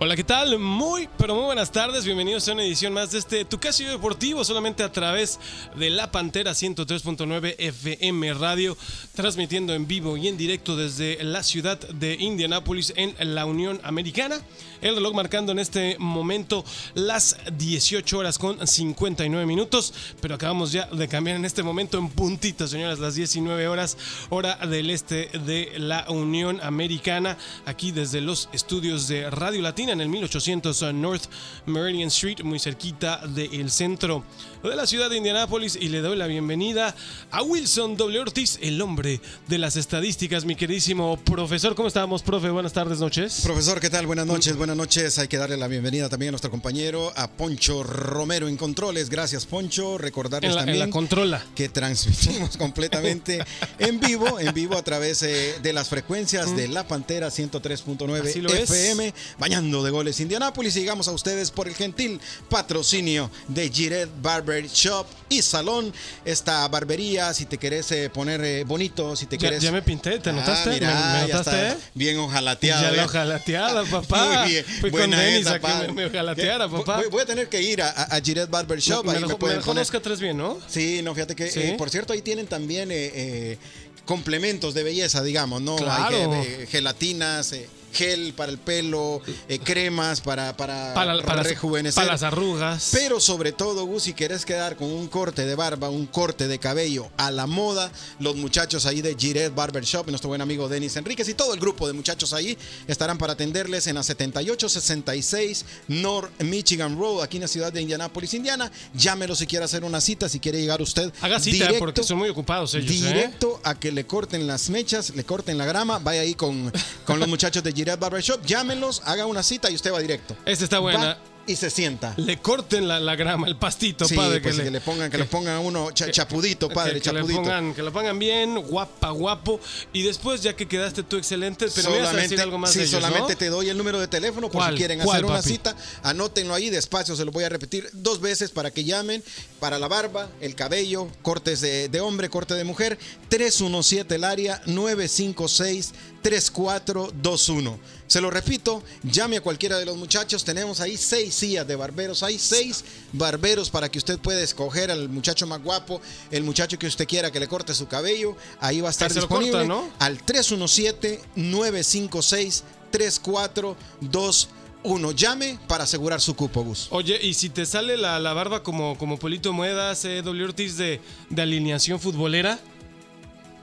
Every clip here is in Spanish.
Hola, ¿qué tal? Muy, pero muy buenas tardes. Bienvenidos a una edición más de este Tu Casio Deportivo, solamente a través de La Pantera 103.9 FM Radio, transmitiendo en vivo y en directo desde la ciudad de Indianápolis en la Unión Americana. El reloj marcando en este momento las 18 horas con 59 minutos, pero acabamos ya de cambiar en este momento en puntito, señoras, las 19 horas, hora del este de la Unión Americana, aquí desde los estudios de Radio Latina en el 1800 North Meridian Street, muy cerquita del centro de la ciudad de Indianápolis y le doy la bienvenida a Wilson W. Ortiz, el hombre de las estadísticas, mi queridísimo profesor. ¿Cómo estamos, profe? Buenas tardes, noches. Profesor, ¿qué tal? Buenas noches, buenas noches. Hay que darle la bienvenida también a nuestro compañero, a Poncho Romero en Controles. Gracias, Poncho. Recordarles En la, en también la controla. que transmitimos completamente en vivo, en vivo a través eh, de las frecuencias de La Pantera Así 103.9 lo es. FM, bañando de goles Indianápolis. Llegamos a ustedes por el gentil patrocinio de Giret Barber Shop y Salón. Esta barbería, si te querés eh, poner eh, bonito, si te Ya, querés. ya me pinté, ¿te Ah, notaste? mira, ¿Me, me ya notaste? está bien ojalateado. Ya ¿eh? la ojalateada, papá. Muy bien. Fui con Buena Denis esa, a que pa. me, me ojalateara, Voy- papá. Voy, voy a tener que ir a, a, Barber Shop. me, ahí me pueden me dos K3 bien, ¿no? Sí, no, fíjate que, Sí. eh, por cierto, ahí tienen también eh, eh, complementos de belleza, digamos, ¿no? Claro. Hay gelatinas, gel para el pelo, eh, cremas para, para, Para, para, rejuvenecer. para las arrugas. Pero sobre todo, Gus, si querés quedar con un corte de barba, un corte de cabello a la moda, los muchachos ahí de Giret Barber Shop, nuestro buen amigo Denis Enríquez y todo el grupo de muchachos ahí estarán para atenderles en la 7866 North Michigan Road, aquí en la ciudad de Indianápolis, Indiana. Llámelo si quiere hacer una cita, si quiere llegar usted. Haga cita directo, porque son muy ocupados ellos, ¿eh? Directo a que le corten las mechas, le corten la grama, vaya ahí con, con los muchachos de Giret Barber Shop, llámenlos, haga una cita y usted va directo. Esta está buena. Va y se sienta. Le corten la, la grama, el pastito, Sí, padre. pues, que, le, pongan, que, le pongan a uno cha- chapudito, padre, que, que le chapudito. pongan, que lo pongan bien, guapa, guapo. Y después, ya que quedaste tú excelente, pero me vas a decir algo más sí, de ellos, solamente ¿no? te doy el número de teléfono por si quieren ¿Cuál, hacer una papi? cita. Anótenlo ahí despacio, se lo voy a repetir dos veces para que llamen. Para la barba, el cabello, cortes de, de hombre, corte de mujer. 317 el área 956 3421. Se lo repito, llame a cualquiera de los muchachos. Tenemos ahí seis de barberos. Hay seis barberos para que usted pueda escoger al muchacho más guapo, el muchacho que usted quiera que le corte su cabello. Ahí va a estar disponible corta, ¿no? al 317-956-3421. Llame para asegurar su cupo, Gus. Oye, y si te sale la, la barba como, como Polito Muedas, eh, W. Ortiz de, de alineación futbolera,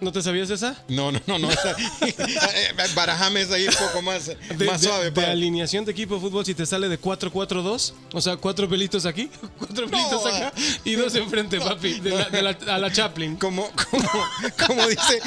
¿no te sabías esa? No, no, no, no. Barajame es ahí un poco más, De, más de- suave. de padre. alineación de equipo de fútbol, si te sale de 4-4-2, o sea, cuatro pelitos aquí, cuatro pelitos acá y dos enfrente, papi, de la, de la- a la Chaplin. Como, como, como dice,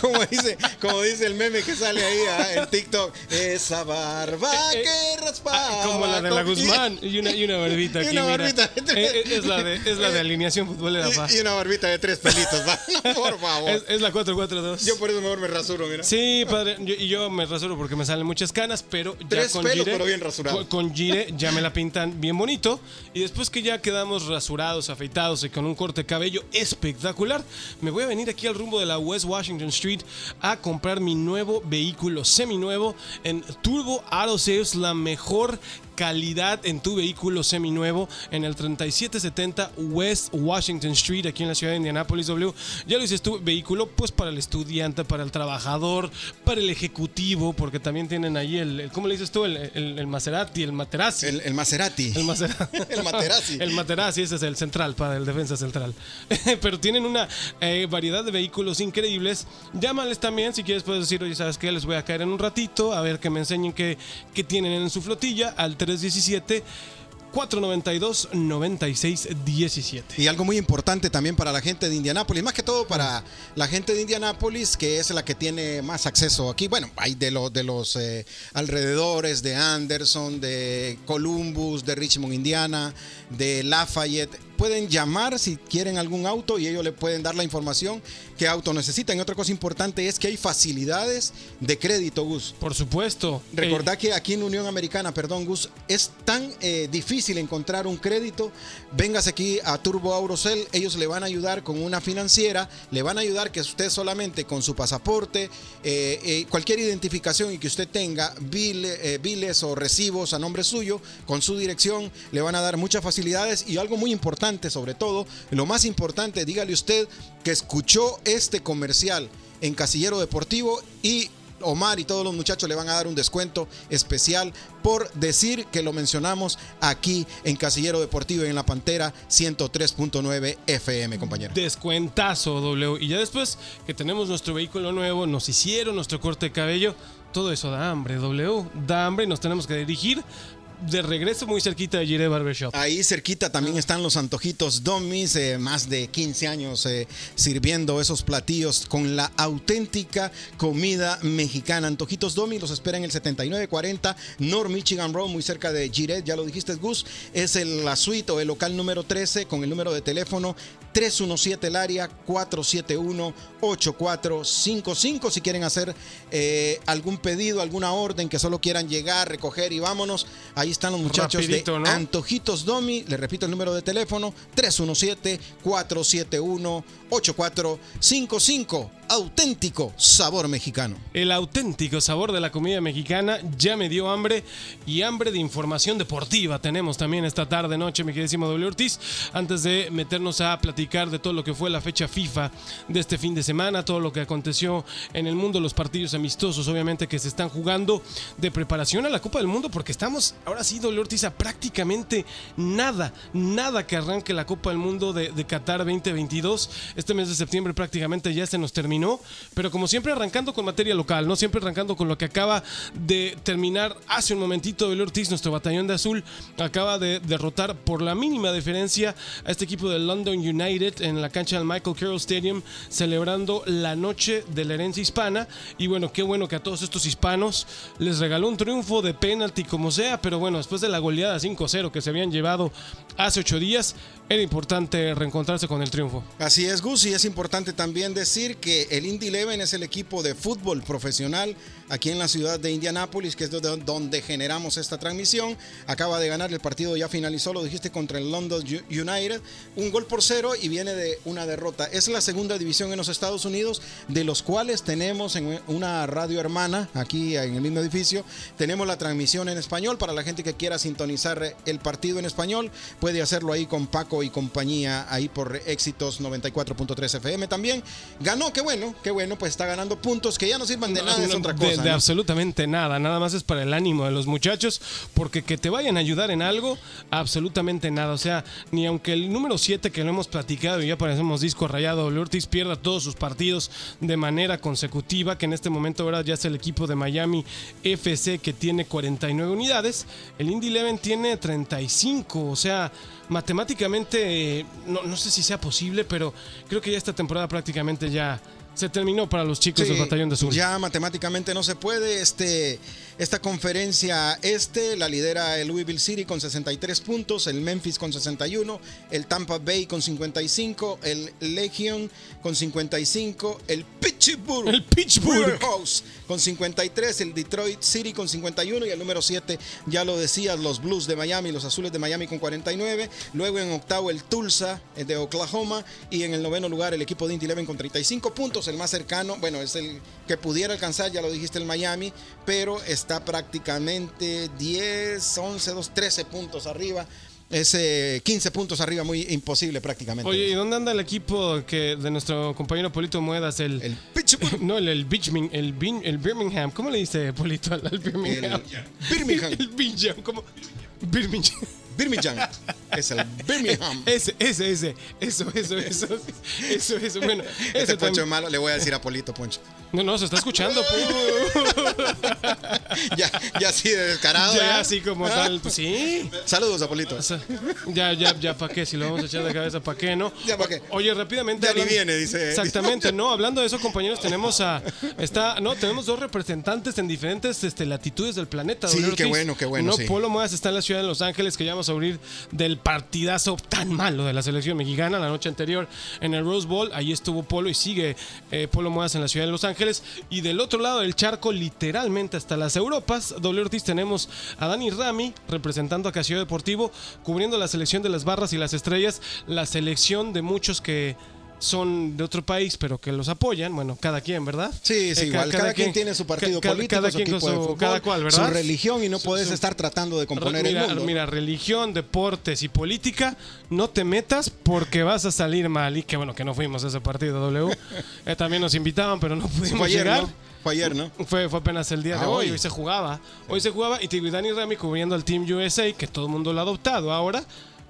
como dice, como dice el meme que sale ahí ah, en TikTok, esa barba Eh, eh, que raspaba. Ah, como la de la Guzmán y una, y una barbita Y aquí, una mira. barbita. Eh, eh, es, la de, es la de alineación futbolera, pa. Y, y una barbita de tres pelitos, va. No, por favor. Es, es la 4-4-2. Yo por eso mejor me rasuro, mira. Sí, padre, yo- y yo me rasuro porque me salen muchas canas, pero ya Tres con pelos, Gire, pero bien rasurado. Con, con Gire ya me la pintan bien bonito y después que ya quedamos rasurados, afeitados y con un corte de cabello espectacular, me voy a venir aquí al rumbo de la West Washington Street a comprar mi nuevo vehículo seminuevo en Turbo Auto Sales, la mejor calidad en tu vehículo seminuevo en el 3770 West Washington Street aquí en la ciudad de Indianapolis W. Ya lo dices tu vehículo pues para el estudiante, para el trabajador, para el ejecutivo, porque también tienen ahí el, el- ¿cómo le dices tú? El, el, el Maserati, el Materazzi. El, el Maserati. El Maserati. El Materazzi. el Materazzi, ese es el central, para el defensa central. Pero tienen una eh, variedad de vehículos increíbles. Llámales también si quieres, puedes decir, oye, ¿sabes qué? Les voy a caer en un ratito, a ver que me enseñen qué, qué tienen en su flotilla al 317. 492-9617. Y algo muy importante también para la gente de Indianápolis, más que todo para la gente de Indianápolis, que es la que tiene más acceso aquí. Bueno, hay de, los de los eh, alrededores, de Anderson, de Columbus, de Richmond, Indiana, de Lafayette pueden llamar si quieren algún auto y ellos le pueden dar la información qué auto necesitan. Y otra cosa importante es que hay facilidades de crédito, Gus. Por supuesto. Recordad que aquí en Unión Americana, perdón, Gus, es tan eh, difícil encontrar un crédito. Véngase aquí a Turbo Aurocel, ellos le van a ayudar con una financiera, le van a ayudar que usted solamente con su pasaporte, eh, eh, cualquier identificación y que usted tenga biles o recibos a nombre suyo, con su dirección, le van a dar muchas facilidades y algo muy importante sobre todo, lo más importante, dígale usted que escuchó este comercial en Casillero Deportivo y Omar y todos los muchachos le van a dar un descuento especial por decir que lo mencionamos aquí en Casillero Deportivo y en La Pantera 103.9 FM, compañero. Descuentazo, W. Y ya después que tenemos nuestro vehículo nuevo, nos hicieron nuestro corte de cabello, todo eso da hambre, W. Da hambre y nos tenemos que dirigir de regreso muy cerquita de Gire Barbershop. Ahí cerquita también están los antojitos Domis, eh, más de 15 años eh, sirviendo esos platillos con la auténtica comida mexicana. Antojitos Domis los espera en el 7940 North Michigan Road, muy cerca de Giret, ya lo dijiste Gus, es el, la suite o el local número 13 con el número de teléfono 317 el área 471-8455 si quieren hacer eh, algún pedido, alguna orden que solo quieran llegar, recoger y vámonos. Ahí están los muchachos de Antojitos Domi. Les repito el número de teléfono 317-471-8455 auténtico sabor mexicano. El auténtico sabor de la comida mexicana ya me dio hambre y hambre de información deportiva tenemos también esta tarde noche, mi queridísimo W Ortiz, antes de meternos a platicar de todo lo que fue la fecha FIFA de este fin de semana, todo lo que aconteció en el mundo, los partidos amistosos obviamente que se están jugando de preparación a la Copa del Mundo porque estamos ahora sí W Ortiz a prácticamente nada, nada que arranque la Copa del Mundo de Qatar 2022. Este mes de septiembre prácticamente ya se nos terminó pero como siempre arrancando con materia local, ¿no? Siempre arrancando con lo que acaba de terminar hace un momentito el Ortiz, nuestro batallón de azul, acaba de derrotar por la mínima diferencia a este equipo de London United en la cancha del Michael Carroll Stadium, celebrando la noche de la herencia hispana. Y bueno, qué bueno que a todos estos hispanos les regaló un triunfo de penalti como sea, pero bueno, después de la goleada 5-0 que se habían llevado hace ocho días, era importante reencontrarse con el triunfo. Así es, Gus, y es importante también decir que el Indy Eleven es el equipo de fútbol profesional aquí en la ciudad de Indianápolis, que es donde generamos esta transmisión. Acaba de ganar el partido, ya finalizó, lo dijiste, contra el London United. Un gol por cero y viene de una derrota. Es la segunda división en los Estados Unidos, de los cuales tenemos en una radio hermana, aquí en el mismo edificio, tenemos la transmisión en español. Para la gente que quiera sintonizar el partido en español, puede hacerlo ahí con Paco y compañía, ahí por éxitos 94.3 FM también. Ganó, qué bueno, qué bueno, pues está ganando puntos que ya no sirvan de nada, es otra cosa de, absolutamente nada, nada más es para el ánimo de los muchachos, porque que te vayan a ayudar en algo, absolutamente nada. O sea, ni aunque el número 7 que lo hemos platicado y ya parecemos disco rayado, Ortiz pierda todos sus partidos de manera consecutiva, que en este momento ahora ya es el equipo de Miami FC que tiene 49 unidades, el Indy Eleven tiene 35, o sea, matemáticamente no, no sé si sea posible, pero creo que ya esta temporada prácticamente ya se terminó para los chicos del Batallón de Sur. Ya matemáticamente no se puede. Este, esta conferencia este la lidera el Louisville City con 63 puntos, el Memphis con 61, el Tampa Bay con 55, el Legion con 55, el Pittsburgh, el Pittsburgh con 53, el Detroit City con 51 y el número 7, ya lo decías, los Blues de Miami, los Azules de Miami con 49. Luego en octavo el Tulsa eh, de Oklahoma y en el noveno lugar el equipo de Indy Eleven con 35 puntos, el más cercano, bueno, es el que pudiera alcanzar, ya lo dijiste, el Miami, pero está prácticamente 10, 11, 2, 13 puntos arriba. Es 15 puntos arriba, muy imposible prácticamente. Oye, ¿y dónde anda el equipo que de nuestro compañero Polito Muedas? El, el No, el, el, el, Birmingham. ¿Cómo le dice Polito al, Birmingham? Birmingham. el Birmingham, ¿cómo? Birmingham. Birmingham. Es el Birmingham. Ese, ese, ese. Eso, eso, eso. Eso, eso. Bueno, Este ese Poncho es malo, le voy a decir a Polito, Poncho. No, no, se está escuchando. Ya, ya así de descarado. ya, así como tal. Pues sí. Saludos a Polito. O sea, ya, ya, ya, ¿para qué? Si lo vamos a echar de cabeza, ¿para qué, no? Ya, ¿pa' qué? Oye, rápidamente. Ya ni hablando- viene, dice. Exactamente, no, hablando de eso, compañeros, tenemos a. Está, no, tenemos dos representantes en diferentes este, latitudes del planeta. Sí, qué bueno, qué bueno, No, sí. Polo Modas está en la ciudad de Los Ángeles, que ya vamos a abrir del partidazo tan malo de la selección mexicana la noche anterior en el Rose Bowl. Ahí estuvo Polo y sigue eh, Polo Modas en la ciudad de Los Ángeles. Y del otro lado del charco, literalmente hasta las Europas, W Ortiz tenemos a Dani Rami representando a Casio Deportivo, cubriendo la selección de las barras y las estrellas, la selección de muchos que son de otro país, pero que los apoyan. Bueno, cada quien, ¿verdad? Sí, sí, Eh, igual. Cada, quien tiene su partido ca- político, cada quien equipo de su- fútbol, cada cual, ¿verdad? su religión y no Su- puedes estar tratando de componer mira, el mundo. mira, religión, deportes y política, no te metas porque vas a salir mal. Y que bueno que no fuimos a ese partido, W. Eh, también nos invitaban, pero no pudimos Fue ayer, llegar. ¿no? Fue ayer, ¿no? Fue, fue apenas el día de Ah, hoy. hoy. Hoy se jugaba. Hoy se jugaba y Dani Rami cubriendo al Team USA, que todo el mundo lo ha adoptado ahora,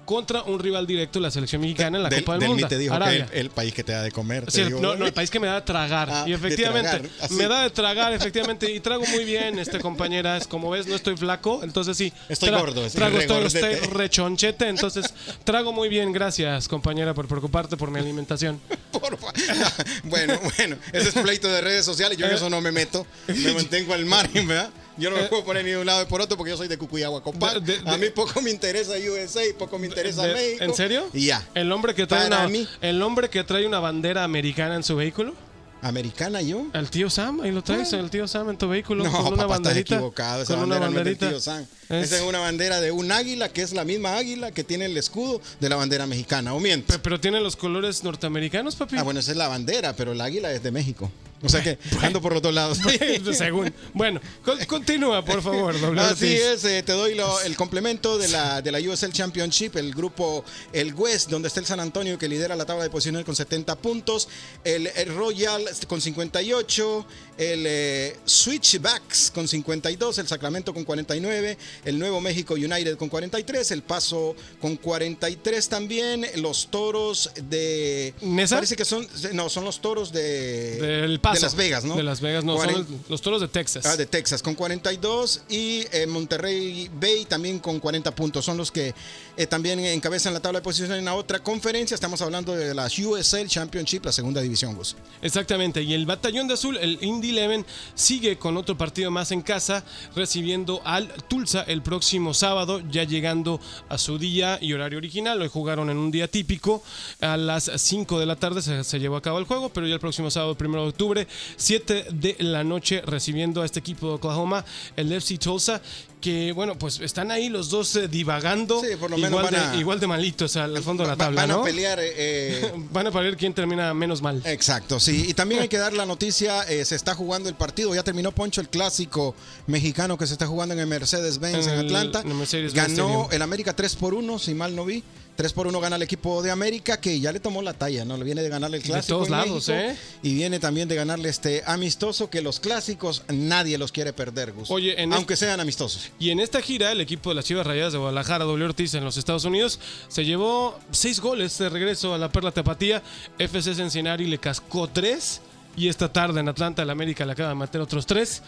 contra un rival directo, la selección mexicana en la Del, Copa del, del Mundo. te dijo Arabia. que el, el país que te da de comer. te Sí, digo, no, no, el país que me da de tragar. Ah, y de efectivamente, tragar, así. me da de tragar, efectivamente. Y trago muy bien, este compañera. Es como ves, no estoy flaco, entonces sí. Estoy gordo, Trago, estoy, estoy rechonchete, entonces trago muy bien. Gracias, compañera, por preocuparte por mi alimentación. Bueno, bueno, ese es pleito de redes sociales. Yo en eso no me meto. Me mantengo al margen, ¿verdad? Yo no me puedo poner ni de un lado ni por otro porque yo soy de Cucuyagua, compadre. A mí poco me interesa USA, poco me interesa De- México. ¿En serio? Y ya. El hombre que trae Para una, mí. el hombre que trae una bandera americana en su vehículo. ¿Americana yo? El tío Sam, ahí lo traes, el tío Sam en tu vehículo No, con una papá, estás banderita. equivocado. Esa con una bandera no es del tío Sam. Es- Esa es una bandera de un águila que es la misma águila que tiene el escudo de la bandera mexicana. ¿O miento? Pe- Pero tiene los colores norteamericanos, papi. Ah, bueno, esa es la bandera, pero el águila es de México. O sea que ando por los dos lados. Según. Bueno, con- continúa, por favor, doble Así Ortiz. es, eh, te doy lo- el complemento de la, de la USL Championship, el grupo, el West, donde está el San Antonio que lidera la tabla de posiciones con 70 puntos, el, el Royal con 58, el eh, Switchbacks con 52, el Sacramento con 49, el Nuevo México United con 43, el Paso con 43 también, los Toros de... ¿Nesa? Parece que son, no, son los Toros de... Del paso. De Las Vegas, ¿no? De Las Vegas, no, Cuaren- los toros de Texas. Ah, de Texas con 42 y eh, Monterrey Bay también con 40 puntos. Son los que eh, también encabezan la tabla de posiciones en la otra conferencia. Estamos hablando de la USL Championship, la segunda división, Gus. Exactamente, y el batallón de azul, el Indy Eleven, sigue con otro partido más en casa, recibiendo al Tulsa el próximo sábado, ya llegando a su día y horario original. Hoy jugaron en un día típico, a las 5 de la tarde se, se llevó a cabo el juego, pero ya el próximo sábado, 1 de octubre, 7 de la noche, recibiendo a este equipo de Oklahoma, el FC Tulsa. Que bueno, pues están ahí los dos eh, divagando, Sí, por lo menos igual, van de, a- igual de malitos al, fondo de la tabla, Van ¿no? a pelear. eh, eh, Van a ver quién termina menos mal. Exacto, sí. Y también hay que dar la noticia, eh, se está jugando el partido, ya terminó Poncho el clásico mexicano que se está jugando en el Mercedes-Benz En Atlanta. el Ganó el América 3 por 1, si mal no vi. 3 por 1 gana el equipo de América, que ya le tomó la talla, ¿no? Le viene de ganarle el De clásico. todos en lados, México, ¿eh? Y viene también de ganarle este amistoso, que los clásicos nadie los quiere perder, Gus. Oye, en aunque sean amistosos. Y en esta gira, el equipo de las Chivas Rayadas de Guadalajara, W Ortiz, en los Estados Unidos, se llevó seis goles de regreso a la Perla Tapatía. FC Cincinnati le cascó tres. Y esta tarde en Atlanta, el América le acaba de meter otros tres.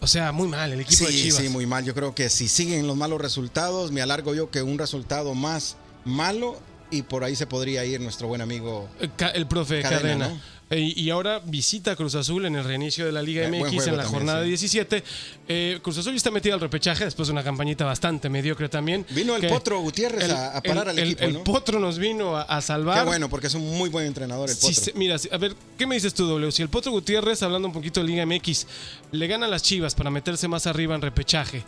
O sea, muy mal el equipo de Sí, Chivas. sí, muy mal. Yo creo que si siguen los malos resultados, me alargo yo que un resultado más malo y por ahí se podría ir nuestro buen amigo. El profe Cadena, Cadena. ¿no? Eh, y ahora visita Cruz Azul en el reinicio de la Liga Eh, MX en la también, jornada sí. 17. Eh, Cruz Azul ya está metido al repechaje después de una campañita bastante mediocre también. Vino el Potro Gutiérrez el- a, a parar el- al equipo, el ¿no? Potro nos vino a, a salvar. Qué bueno, porque es un muy buen entrenador el Potro. mira, a ver, ¿qué me dices tú, W? Si el Potro Gutiérrez, hablando un poquito de Liga MX, le gana a las Chivas para meterse más arriba en repechaje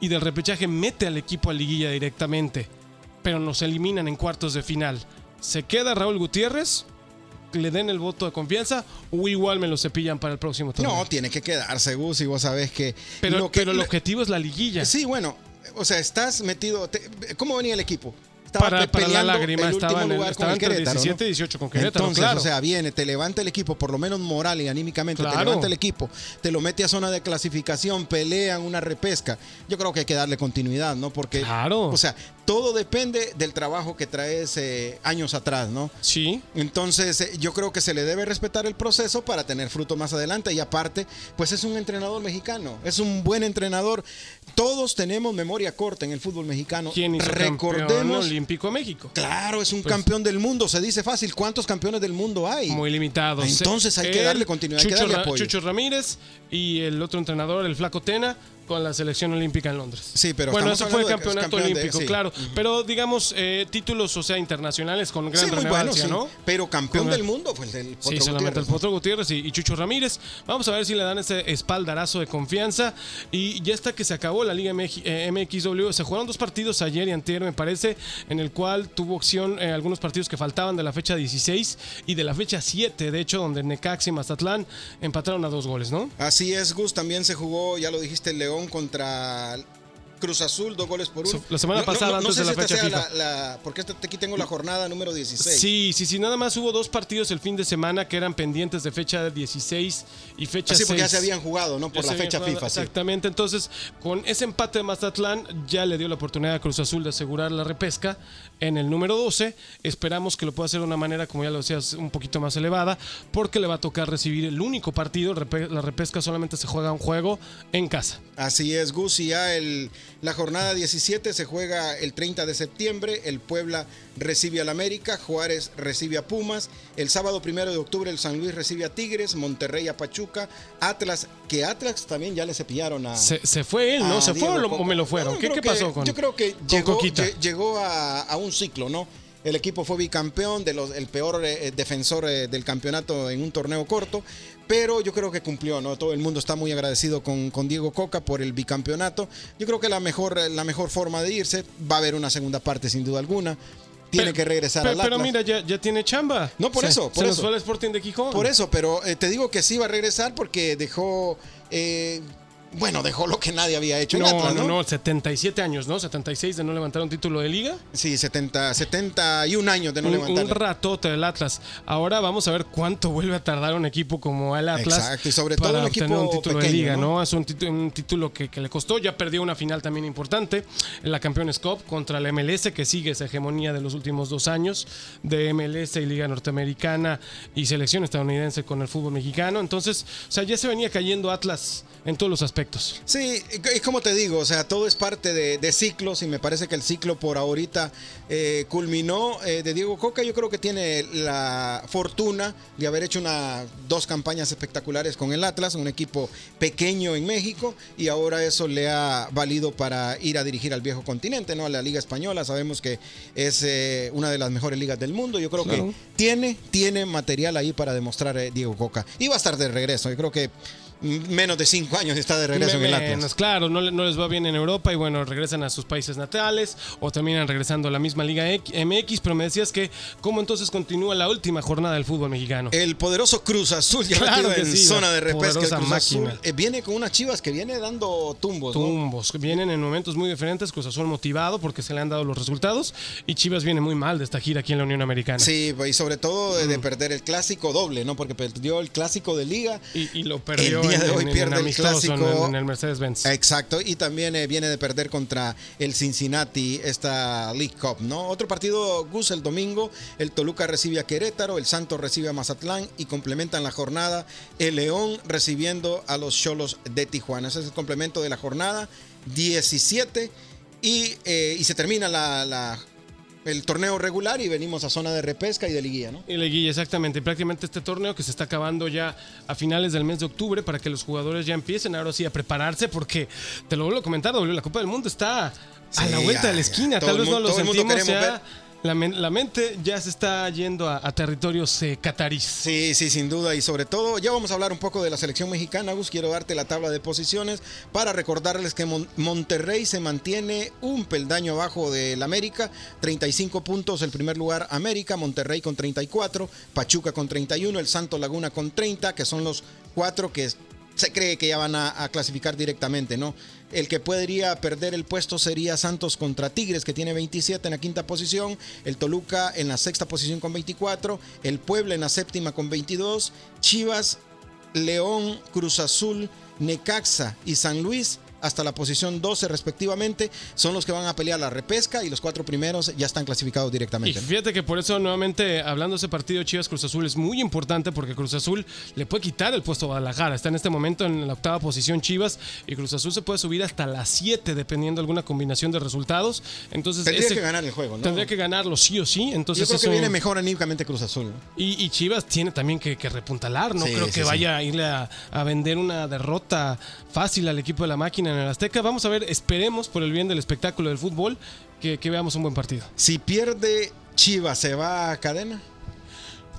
y del repechaje mete al equipo a liguilla directamente, pero nos eliminan en cuartos de final, ¿se queda Raúl Gutiérrez? ¿Le den el voto de confianza o igual me lo cepillan para el próximo torneo? No, tiene que quedarse, Gus, y vos sabés que... pero, lo que- pero el objetivo es la liguilla. Sí, bueno, o sea, estás metido... te- ¿Cómo venía el equipo? Estaba para, para la lágrima el estaba, en el- lugar con estaba el entre Querétaro, 17 ¿no? y 18 con Querétaro, Entonces, claro. o sea, viene, te levanta el equipo, por lo menos moral y anímicamente, te Claro. levanta el equipo, te lo mete a zona de clasificación, pelean una repesca. Yo creo que hay que darle continuidad, ¿no? Porque, Claro. o sea, todo depende del trabajo que traes eh, años atrás, ¿no? Sí. Entonces, eh, yo creo que se le debe respetar el proceso para tener fruto más adelante. Y aparte, pues es un entrenador mexicano, es un buen entrenador. Todos tenemos memoria corta en el fútbol mexicano. ¿Quién hizo campeón Recordemos. olímpico México? Claro, es un Pues- campeón del mundo. Se dice fácil. ¿Cuántos campeones del mundo hay? Muy limitados. Entonces hay que darle continuidad, hay que Chucho darle apoyo. Chucho Ramírez y el otro entrenador, el Flaco Tena, con la selección olímpica en Londres. Sí, pero bueno, eso fue el campeonato de- olímpico, sí. claro. Pero digamos, eh, títulos, o sea, internacionales con gran Sí, bueno. ¿no? Pero campeón Con- del mundo fue el del Potro Sí, solamente Gutiérrez, el Potro Gutiérrez y, y Chucho Ramírez. Vamos a ver si le dan ese espaldarazo de confianza. Y ya está que se acabó la Liga MX, eh, MXW. Se jugaron dos partidos ayer y antier, me parece, en el cual tuvo opción eh, algunos partidos que faltaban de la fecha 16 y de la fecha 7, de hecho, donde Necaxa y Mazatlán empataron a dos goles, ¿no? Así es, Gus. También se jugó, ya lo dijiste, el León contra Cruz Azul, dos goles por uno. La semana pasada, antes sé de la si fecha FIFA. La, la- porque esta- aquí tengo la jornada número 16. Sí, sí, sí, nada más hubo dos partidos el fin de semana que eran pendientes de fecha 16 y fecha Así porque ya 6. se habían jugado, ¿no? Por Ya la fecha jugado, FIFA, sí. Exactamente, entonces con ese empate de Mazatlán ya le dio la oportunidad a Cruz Azul de asegurar la repesca en el número 12. Esperamos que lo pueda hacer de una manera, como ya lo decías, un poquito más elevada, porque le va a tocar recibir el único partido. La repesca solamente se juega un juego en casa. Así es, Gus. Y ya el, la jornada 17 se juega el 30 de septiembre. El Puebla recibe al América, Juárez recibe a Pumas. El sábado 1 de octubre el San Luis recibe a Tigres, Monterrey a Pachuca, Atlas, que Atlas también ya le cepillaron a... Se, se fue él, ¿no? ¿Se fue Diego o, lo- o me lo fueron? No, ¿Qué, qué pasó con Yo creo que llegó, a un ciclo, ¿no? El equipo fue bicampeón, de los, el peor eh, defensor eh, del campeonato en un torneo corto, pero yo creo que cumplió, ¿no? Todo el mundo está muy agradecido con, con Diego Coca por el bicampeonato. Yo creo que la mejor, la mejor forma de irse, va a haber una segunda parte sin duda alguna. Tiene Pero- que regresar Pe- al Pero Atlas. mira, ya, ya tiene chamba. No, por Se- eso, por se nos eso. fue al Sporting de Gijón. Por eso, pero eh, te digo que sí va a regresar porque dejó, eh, bueno, dejó lo que nadie había hecho No, en Atlas, no, no, 77 años, ¿no? 76 de no levantar un título de liga. Sí, 70, 71 años de no levantar. un ratote del Atlas. Ahora vamos a ver cuánto vuelve a tardar un equipo como el Atlas. Exacto, y sobre todo para un equipo obtener un título de liga, ¿no? ¿no? Es un, título, un título que, que le costó. Ya perdió una final también importante en la Campeones Cup contra la MLS, que sigue esa hegemonía de los últimos dos años de MLS y Liga Norteamericana y selección estadounidense con el fútbol mexicano. Entonces, o sea, ya se venía cayendo Atlas en todos los aspectos. Sí, es como te digo, o sea, todo es parte de, de ciclos y me parece que el ciclo por ahorita eh, culminó eh, de Diego Coca. Yo creo que tiene la fortuna de haber hecho una, dos campañas espectaculares con el Atlas, un equipo pequeño en México y ahora eso le ha valido para ir a dirigir al viejo continente, ¿no? A la Liga Española. Sabemos que es eh, una de las mejores ligas del mundo. Yo creo Claro. que tiene, tiene material ahí para demostrar Diego Coca. Y va a estar de regreso. Yo creo que menos de cinco años está de regreso en el Menos, Atlas. claro, no, no les va bien en Europa y bueno, regresan a sus países natales o terminan regresando a la misma Liga X- MX, pero me decías que cómo entonces continúa la última jornada del fútbol mexicano. El poderoso Cruz Azul ya Claro que en sí, zona de repesca. El Cruz máquina. Azul eh, viene con unas chivas que viene dando tumbos. Tumbos, vienen en momentos muy diferentes, Cruz Azul motivado porque se le han dado los resultados y Chivas viene muy mal de esta gira aquí en la Unión Americana. Sí, y sobre todo de, Mm. de perder el clásico doble, ¿no? Porque perdió el clásico de liga. Y, y lo perdió día de en- hoy en- pierde el en- clásico. en el Mercedes-Benz. Exacto, y también eh, viene de perder contra el Cincinnati esta League Cup, ¿no? Otro partido, Gus, el domingo, el Toluca recibe a Querétaro, el Santos recibe a Mazatlán y complementan la jornada el León recibiendo a los Cholos de Tijuana. Ese es el complemento de la jornada 17 y, eh, y se termina la, la- el torneo regular y venimos a zona de repesca y de liguilla, ¿no? Y Leguilla, exactamente. Prácticamente este torneo que se está acabando ya a finales del mes de octubre para que los jugadores ya empiecen ahora sí a prepararse porque, te lo vuelvo a comentar, W, la Copa del Mundo está a Sí, la vuelta ya, de la esquina. Tal vez no lo sentimos ya. ver. La, men- la mente ya se está yendo a, territorios eh, catarís. Sí, sí, sin duda. Y sobre todo, ya vamos a hablar un poco de la selección mexicana, Gus. Quiero darte la tabla de posiciones para recordarles que Mon- Monterrey se mantiene un peldaño abajo del América. 35 puntos, el primer lugar América, Monterrey con 34, Pachuca con 31, el Santo Laguna con 30, que son los cuatro que se cree que ya van a, clasificar directamente, ¿no? El que podría perder el puesto sería Santos contra Tigres, que tiene 27 en la quinta posición, el Toluca en la sexta posición con 24, el Puebla en la séptima con 22, Chivas, León, Cruz Azul, Necaxa y San Luis hasta la posición 12 respectivamente son los que van a pelear la repesca y los cuatro primeros ya están clasificados Y directamente. fíjate que por eso nuevamente hablando de ese partido Chivas Cruz Azul es muy importante porque Cruz Azul le puede quitar el puesto a Guadalajara. Está en este momento en la octava posición Chivas y Cruz Azul se puede subir hasta las 7 dependiendo de alguna combinación de resultados. Entonces Tendría ese- que ganar el juego, ¿no? Tendría que ganarlo sí o sí. Yo Entonces creo que eso- viene mejor anímicamente Cruz Azul. Y, y Chivas tiene también que, que repuntalar. No Sí, creo sí, que sí. vaya a irle a, a vender una derrota fácil al equipo de la máquina en el Azteca. Vamos a ver, esperemos por el bien del espectáculo del fútbol que, que veamos un buen partido. Si pierde Chivas, ¿se va a cadena?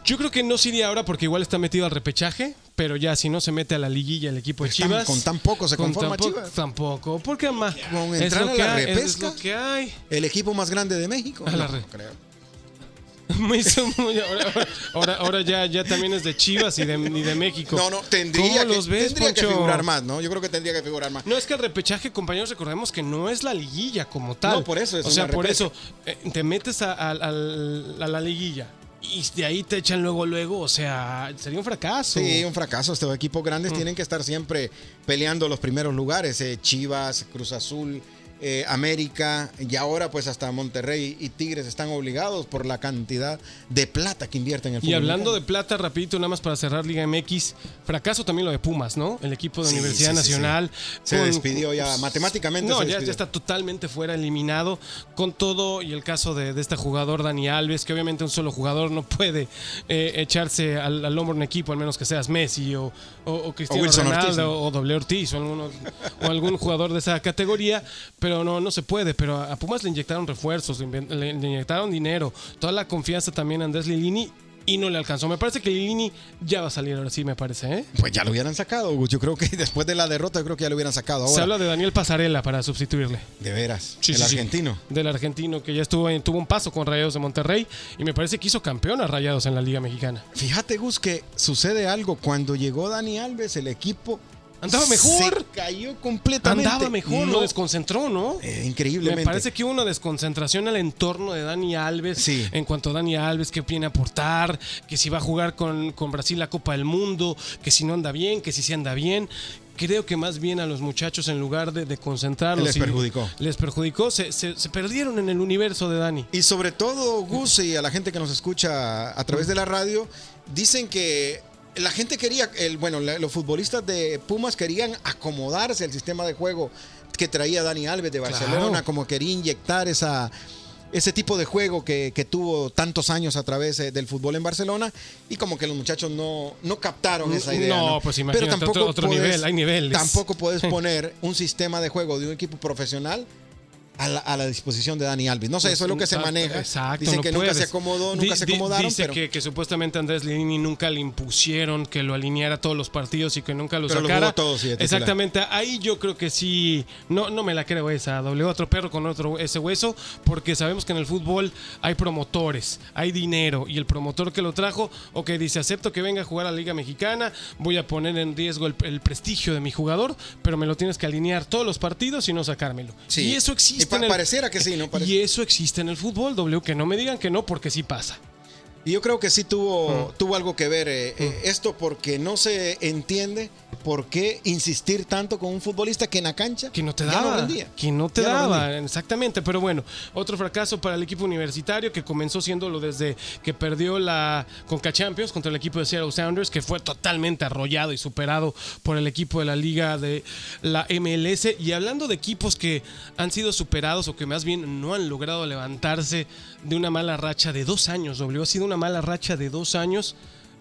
Yo creo que no se iría ahora porque igual está metido al repechaje, pero ya si no se mete a la liguilla el equipo de Chivas. con tan poco se con conforma tan po- Chivas. Tampoco, porque más. Con es lo a que la hay, es repesca. lo que hay. ¿El equipo más grande de México? A la No, re- no creo. Me hizo muy- ahora, ahora, ahora ya, ya también es de Chivas y de, y de México. No, no, tendría, ¿Cómo que, los ves, tendría que figurar más, ¿no? Yo creo que tendría que figurar más. No es que el repechaje, compañeros, recordemos que no es la liguilla como tal. No, por eso es O sea, una por eso eh, te metes a, a- al- a la liguilla y de ahí te echan luego, luego. O sea, sería un fracaso. Sí, un fracaso. Estos equipos Mm. grandes tienen que estar siempre peleando los primeros lugares. eh, Chivas, Cruz Azul, eh, América y ahora pues hasta Monterrey y Tigres están obligados por la cantidad de plata que invierten en el Y fútbol. hablando de plata, rapidito, nada más para cerrar Liga MX, fracaso también lo de Pumas, ¿no? El equipo de Sí, Universidad sí, sí, sí. Nacional. Se despidió ya, matemáticamente No, se ya, está totalmente fuera, eliminado con todo. Y el caso de, de este jugador, Dani Alves, que obviamente un solo jugador no puede eh, echarse al, al hombro un equipo, al menos que seas Messi o, o, o Cristiano Ronaldo Ortiz, ¿no? o doble Ortiz o, alguno- o algún jugador de esa categoría, pero no, no se puede. Pero a Pumas le inyectaron refuerzos, le, inyectaron dinero, toda la confianza también a Andrés Lilini y no le alcanzó. Me parece que Lilini ya va a salir ahora sí, me parece. ¿eh? Pues ya lo hubieran sacado, Gus. Yo creo que después de la derrota, yo creo que ya lo hubieran sacado ahora. Se habla de Daniel Pasarela para sustituirle. De veras. Sí, el sí, sí. argentino. Del argentino que ya estuvo en- tuvo un paso con Rayados de Monterrey y me parece que hizo campeón a Rayados en la Liga Mexicana. Fíjate, Gus, que sucede algo. Cuando llegó Dani Alves, el equipo Andaba mejor. Se cayó completamente. Andaba mejor, No, lo desconcentró, ¿no? eh, increíblemente. Me parece que hubo una desconcentración al entorno de Dani Alves. Sí. En cuanto a Dani Alves, que viene a aportar, que si va a jugar con, con Brasil la Copa del Mundo, que si no anda bien, que si sí anda bien. Creo que más bien a los muchachos, en lugar de, de concentrarlos. Les perjudicó. Les perjudicó. Se, se- se perdieron en el universo de Dani. Y sobre todo, Gus, y a la gente que nos escucha a través de la radio, dicen que la gente quería, el, bueno, la- los futbolistas de Pumas querían acomodarse al sistema de juego que traía Dani Alves de Barcelona, Claro. como quería inyectar esa, ese tipo de juego que, que tuvo tantos años a través eh, del fútbol en Barcelona y como que los muchachos no, no captaron esa idea. No, pues imagínate, Pero tampoco otro- otro nivel, hay niveles. Tampoco puedes poner un sistema de juego de un equipo profesional a la, a la disposición de Dani Alves. No sé, eso es lo que se maneja. Exacto, Dicen no que nunca puedes. se acomodó, nunca Di- se acomodaron. Dice pero, que, que supuestamente Andrés Lini nunca le impusieron que lo alineara todos los partidos y que nunca lo Pero lo sacara. jugó todos, sí. Exactamente, ahí yo creo que sí, no, no me la creo esa, doble otro perro con otro ese hueso, porque sabemos que en el fútbol hay promotores, hay dinero, y el promotor que lo trajo, ok, dice, acepto que venga a jugar a la Liga Mexicana, voy a poner en riesgo el, el prestigio de mi jugador, pero me lo tienes que alinear todos los partidos y no sacármelo. Sí. Y eso existe pa- en el- pareciera que sí, ¿no? Y eso existe en el fútbol, W, que no me digan que no, porque sí pasa. Y yo creo que sí tuvo, Mm. tuvo algo que ver eh, eh, esto porque no se entiende por qué insistir tanto con un futbolista que en la cancha Que no te daba. no rendía. que no te Ya daba, exactamente. Pero bueno, otro fracaso para el equipo universitario que comenzó siéndolo desde que perdió la Conca Champions contra el equipo de Seattle Sounders, que fue totalmente arrollado y superado por el equipo de la liga de la MLS. Y hablando de equipos que han sido superados o que más bien no han logrado levantarse de una mala racha de dos años, W, ha sido una mala racha de dos años.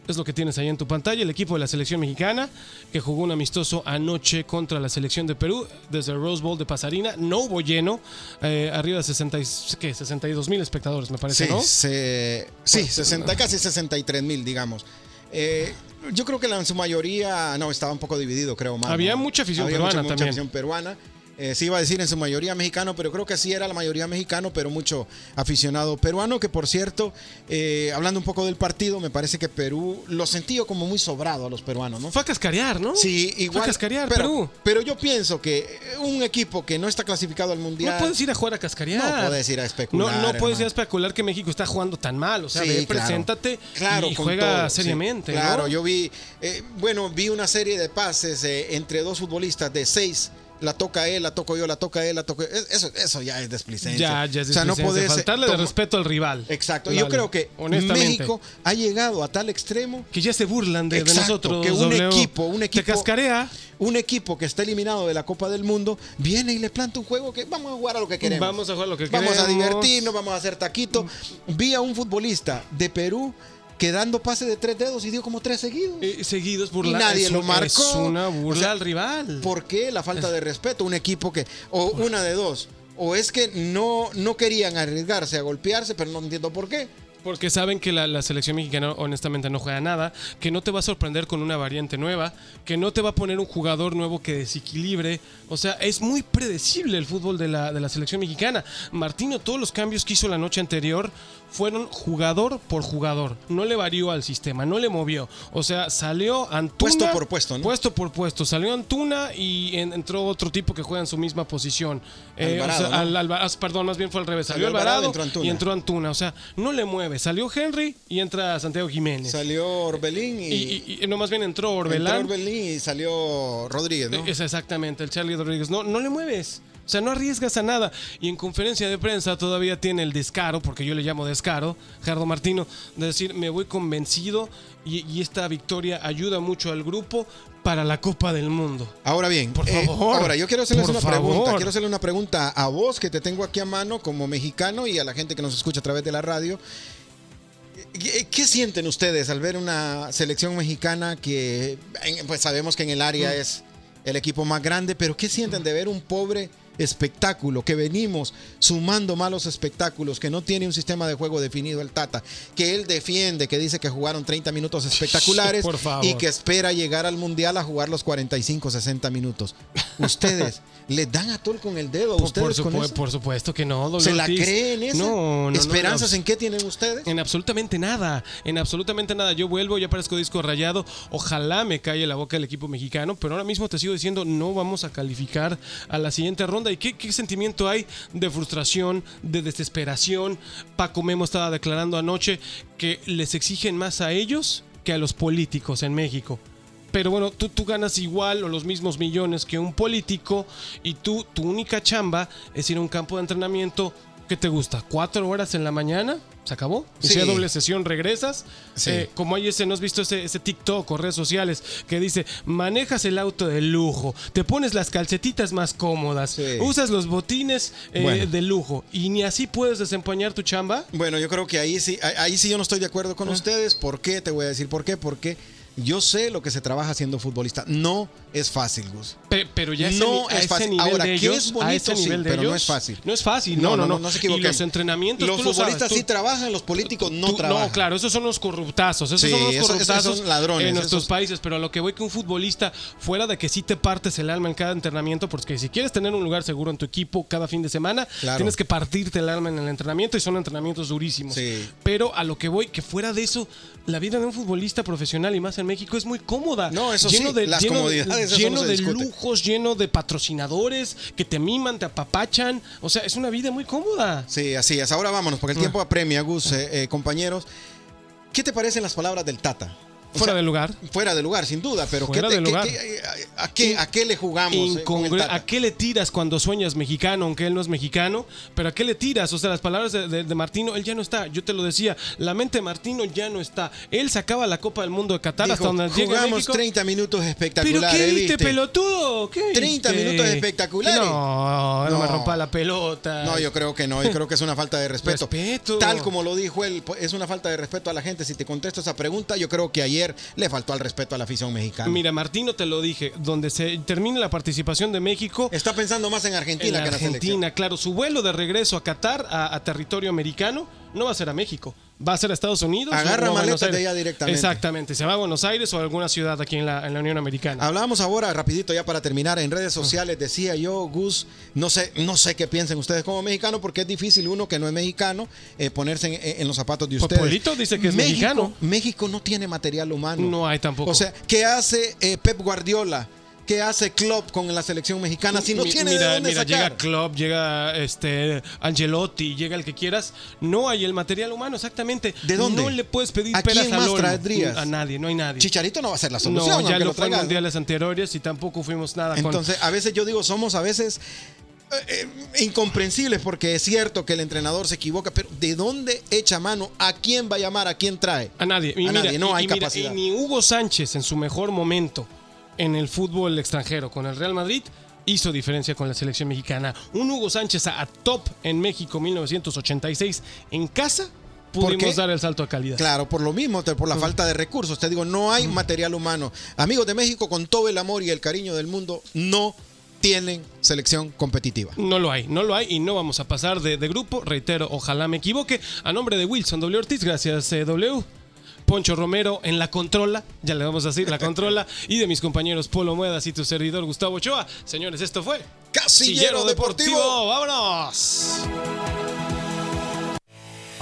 Es lo que tienes ahí en tu pantalla, el equipo de la selección mexicana que jugó un amistoso anoche contra la selección de Perú desde el Rose Bowl de Pasarina. No hubo lleno, eh, arriba de 60, y- ¿qué? 62 mil espectadores, me parece, Sí, ¿no? se- sí 60, casi 63 mil, digamos. Eh, yo creo que la- en su mayoría, no, estaba un poco dividido, creo más. Había ¿no? mucha afición Había peruana mucha, mucha también. afición peruana. Eh, sí iba a decir en su mayoría mexicano, pero creo que sí era la mayoría mexicano, pero mucho aficionado peruano, que por cierto, eh, hablando un poco del partido, me parece que Perú lo sentí como muy sobrado a los peruanos, ¿no? Fue a cascarear, ¿no? Sí, igual. Fue a cascarear, pero, Perú. pero yo pienso que un equipo que no está clasificado al mundial. No puedes ir a jugar a cascarear. No puedes ir a especular, No, no puedes ir a especular que México está jugando tan mal. O sea, Sí, ve, claro. preséntate Claro, y juega todo, sí. seriamente. ¿no? Claro, yo vi, eh, bueno, vi una serie de pases eh, entre dos futbolistas de seis la toca él, la toco yo, la toca él, la toco yo. Es- Eso, eso ya es desplicencia. Ya, ya es o sea, no podés faltarle de respeto al rival. Exacto. Dale, Yo creo que. México ha llegado a tal extremo Que ya se burlan de, nosotros. que un W. equipo, un equipo- Te cascarea. un equipo que está eliminado de la Copa del Mundo viene y le planta un juego que vamos a jugar a lo que queremos. Vamos a jugar lo que Vamos a queremos. divertirnos, vamos a hacer taquito. Vi a un futbolista de Perú que dando pase de tres dedos y dio como tres seguidos. eh, seguidos burla. Y nadie lo un- marcó. Es una burla O sea, al rival. ¿Por qué la falta de respeto? Un equipo que, o una de dos, o es que no, no querían arriesgarse a golpearse, pero no entiendo por qué. Porque saben que la, la selección mexicana honestamente no juega nada, que no te va a sorprender con una variante nueva, que no te va a poner un jugador nuevo que desequilibre. O sea, es muy predecible el fútbol de la, de la selección mexicana. Martino, todos los cambios que hizo la noche anterior fueron jugador por jugador. No le varió al sistema, no le movió. O sea, salió Antuna. Puesto por puesto, ¿no? Puesto por puesto. Salió Antuna y en- entró otro tipo que juega en su misma posición. Eh, o Alvarado, sea, ¿no? al- Alva- ah, perdón, más bien fue al revés. Salió, Alvarado, Alvarado, entró y entró Antuna. O sea, no le mueve. Salió Henry y entra Santiago Jiménez. Salió Orbelín y, y, y- y no, más bien entró entró Orbelán. Orbelín y salió Rodríguez, ¿no? Es exactamente, el Charlie Rodríguez. No, no le mueves. O sea, no arriesgas a nada. Y en conferencia de prensa todavía tiene el descaro, porque yo le llamo descaro, Gerardo Martino, de decir, me voy convencido y, y esta victoria ayuda mucho al grupo para la Copa del Mundo. Ahora bien, Por eh, favor, ahora yo quiero hacerles una pregunta. Quiero hacerle una pregunta a vos que te tengo aquí a mano como mexicano y a la gente que nos escucha a través de la radio. ¿Qué, qué sienten ustedes al ver una selección mexicana que, pues sabemos que en el área Mm. es el equipo más grande, pero qué sienten de ver un pobre espectáculo, que venimos sumando malos espectáculos, que no tiene un sistema de juego definido el Tata, que él defiende, que dice que jugaron 30 minutos espectaculares Por favor. y que espera llegar al Mundial a jugar los 45, 60 minutos. Ustedes le dan a tol con el dedo a ustedes por con supu- eso? por supuesto que no. doble ¿Se la creen esa? No, no, no, ¿Esperanzas no. en qué tienen ustedes? En absolutamente nada, en absolutamente nada. Yo vuelvo, ya parezco disco rayado. Ojalá me calle la boca el equipo mexicano, pero ahora mismo te sigo diciendo, no vamos a calificar a la siguiente ronda. ¿Y qué, sentimiento hay de frustración, de desesperación? Paco Memo estaba declarando anoche que les exigen más a ellos que a los políticos en México. Pero bueno, tú, tú ganas igual o los mismos millones que un político y tú, tu única chamba es ir a un campo de entrenamiento. ¿Qué te gusta? ¿Cuatro horas en la mañana? ¿Se acabó? Y Sí. si hay doble sesión, regresas. Sí. Eh, como hay ese, ¿no has visto ese, ese TikTok o redes sociales que dice, manejas el auto de lujo, te pones las calcetitas más cómodas, Sí. usas los botines eh, Bueno. de lujo y ni así puedes desempeñar tu chamba? Bueno, yo creo que ahí sí, ahí- sí yo no estoy de acuerdo Ah. con ustedes. ¿Por qué? Te voy a decir por qué. Porque yo sé lo que se trabaja siendo futbolista. No es fácil, Gus. Pe- pero ya ese No a es fácil. nivel Ahora, de ¿qué es a bonito? Sí, nivel de pero no es fácil. No es fácil, no, no, no. no se y los entrenamientos, Los tú lo sabes, futbolistas tú- sí trabajan, los políticos no Tú- trabajan. No, claro, esos son los corruptazos. Esos Sí, son los esos- esos corruptazos son ladrones, en nuestros esos- países. Pero a lo que voy que un futbolista, fuera de que sí te partes el alma en cada entrenamiento, porque si quieres tener un lugar seguro en tu equipo cada fin de semana, Claro. tienes que partirte el alma en el entrenamiento y son entrenamientos durísimos. Sí. Pero a lo que voy, que fuera de eso, la vida de un futbolista profesional y más en México es muy cómoda. No, eso sí, las lleno de- comodidades, eso lleno no de lujos, lleno de patrocinadores que te miman, te apapachan. O sea, es una vida muy cómoda. Sí, así es. Ahora vámonos, porque el tiempo apremia, Gus, eh, eh, compañeros. ¿Qué te parecen las palabras del Tata? Fuera sea, de lugar. Fuera de lugar, sin duda, pero Fuera ¿qué de qué- lugar. qué- a, qué, ¿a qué le jugamos? eh? ¿A qué le tiras cuando sueñas mexicano, aunque él no es mexicano? Pero ¿a qué le tiras? O sea, las palabras de, de- de Martino, él ya no está. Yo te lo decía, la mente de Martino ya no está. Él sacaba la Copa del Mundo de Qatar hasta donde llega jugamos México. 30 minutos ¿Pero espectaculares, qué viste, ¿viste? pelotudo? ¿Qué 30 viste? minutos espectaculares. No, no, me rompa la pelota. No, yo creo que no, yo creo que es una falta de respeto. Respeto. Tal como lo dijo él, pues, es una falta de respeto a la gente. Si te contesto esa pregunta, yo creo que ayer le faltó al respeto a la afición mexicana. Mira, Martino te lo dije, donde se termine la participación de México, Está pensando más en Argentina en que en la selección. Argentina, claro, su vuelo de regreso a Qatar, a, a territorio americano, no va a ser a México, va a ser a Estados Unidos. Agarra o a Buenos maletas de allá directamente. Exactamente, se va a Buenos Aires o a alguna ciudad aquí en la, en la Unión Americana. Hablábamos ahora, rapidito ya para terminar, en redes sociales decía yo, Gus, no sé, no sé qué piensen ustedes como mexicano, porque es difícil uno que no es mexicano eh, ponerse en, en los zapatos de Pues ustedes. Polito dice que es México- mexicano. México no tiene material humano. No hay tampoco. O sea, ¿qué hace eh, Pep Guardiola? ¿Qué hace Klopp con la selección mexicana si no Mi- tiene mira, de dónde mira, sacar? llega Klopp, llega este Angelotti, llega el que quieras. No hay el material humano, exactamente. ¿De dónde? No le puedes pedir ¿A peras quién más traerías? A nadie, no hay nadie. Chicharito no va a ser la solución. no, ya aunque lo fue en mundiales anteriores y tampoco fuimos nada con Entonces, a veces yo digo, somos a veces eh, eh, incomprensibles porque es cierto que el entrenador se equivoca, pero ¿de dónde echa mano? ¿A quién va a llamar? ¿A quién trae? A nadie. Y A mira, nadie, no y- hay y mira, capacidad. y ni Hugo Sánchez en su mejor momento en el fútbol extranjero con el Real Madrid hizo diferencia con la selección mexicana. Un Hugo Sánchez a, a top en México 1986 en casa pudimos dar el salto a calidad. Claro, por lo mismo, por la falta de recursos. Te digo, no hay material humano. Amigos de México, con todo el amor y el cariño del mundo, no tienen selección competitiva. No lo hay, no lo hay y no vamos a pasar de, de grupo. Reitero, ojalá me equivoque. A nombre de Wilson W. Ortiz, gracias eh, W. Poncho Romero en la controla, ya le vamos a decir la controla, y de mis compañeros Polo Muedas y tu servidor Gustavo Ochoa. Señores, esto fue Casillero Deportivo. ¡Vámonos!